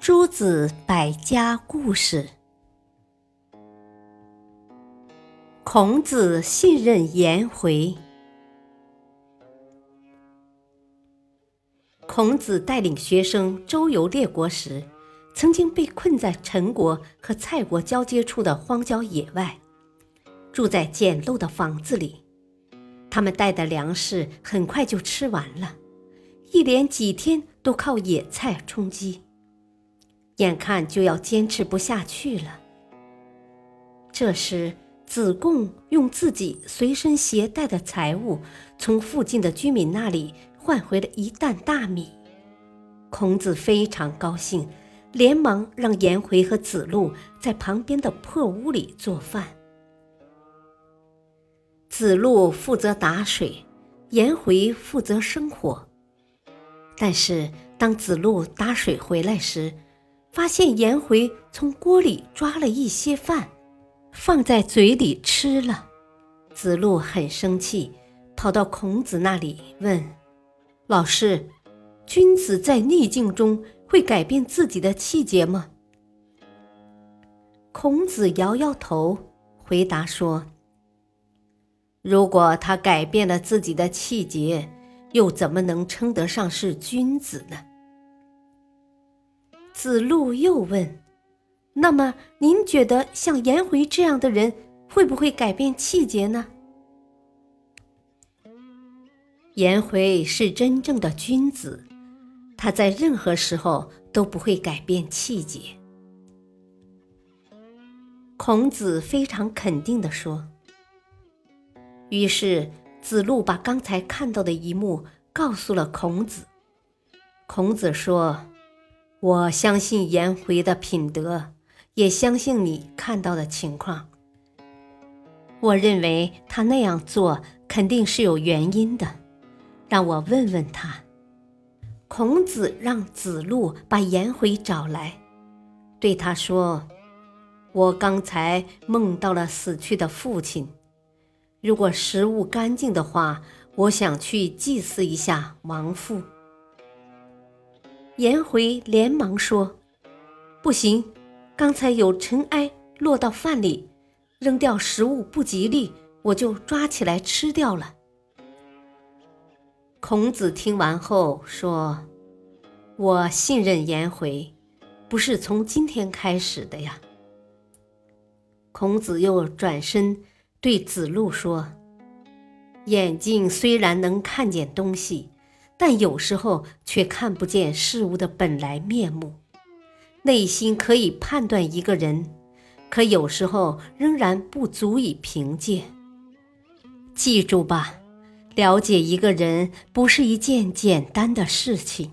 诸子百家故事。孔子信任颜回。孔子带领学生周游列国时，曾经被困在陈国和蔡国交接处的荒郊野外，住在简陋的房子里。他们带的粮食很快就吃完了，一连几天都靠野菜充饥。眼看就要坚持不下去了。这时，子贡用自己随身携带的财物，从附近的居民那里换回了一担大米。孔子非常高兴，连忙让颜回和子路在旁边的破屋里做饭。子路负责打水，颜回负责生火。但是，当子路打水回来时，发现颜回从锅里抓了一些饭，放在嘴里吃了。子路很生气，跑到孔子那里问：“老师，君子在逆境中会改变自己的气节吗？”孔子摇摇头，回答说：“如果他改变了自己的气节，又怎么能称得上是君子呢？”子路又问：“那么，您觉得像颜回这样的人会不会改变气节呢？”颜回是真正的君子，他在任何时候都不会改变气节。孔子非常肯定地说。于是，子路把刚才看到的一幕告诉了孔子。孔子说。我相信颜回的品德，也相信你看到的情况。我认为他那样做肯定是有原因的，让我问问他。孔子让子路把颜回找来，对他说：“我刚才梦到了死去的父亲，如果食物干净的话，我想去祭祀一下亡父。”颜回连忙说：“不行，刚才有尘埃落到饭里，扔掉食物不吉利，我就抓起来吃掉了。”孔子听完后说：“我信任颜回，不是从今天开始的呀。”孔子又转身对子路说：“眼睛虽然能看见东西。”但有时候却看不见事物的本来面目，内心可以判断一个人，可有时候仍然不足以凭借。记住吧，了解一个人不是一件简单的事情，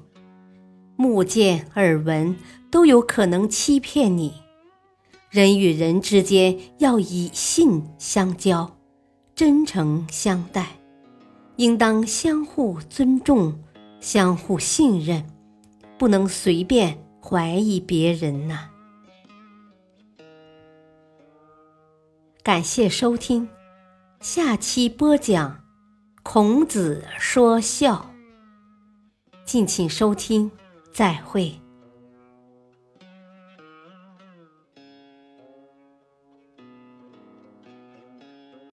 目见耳闻都有可能欺骗你。人与人之间要以信相交，真诚相待。应当相互尊重，相互信任，不能随便怀疑别人呐。感谢收听，下期播讲孔子说孝。敬请收听，再会。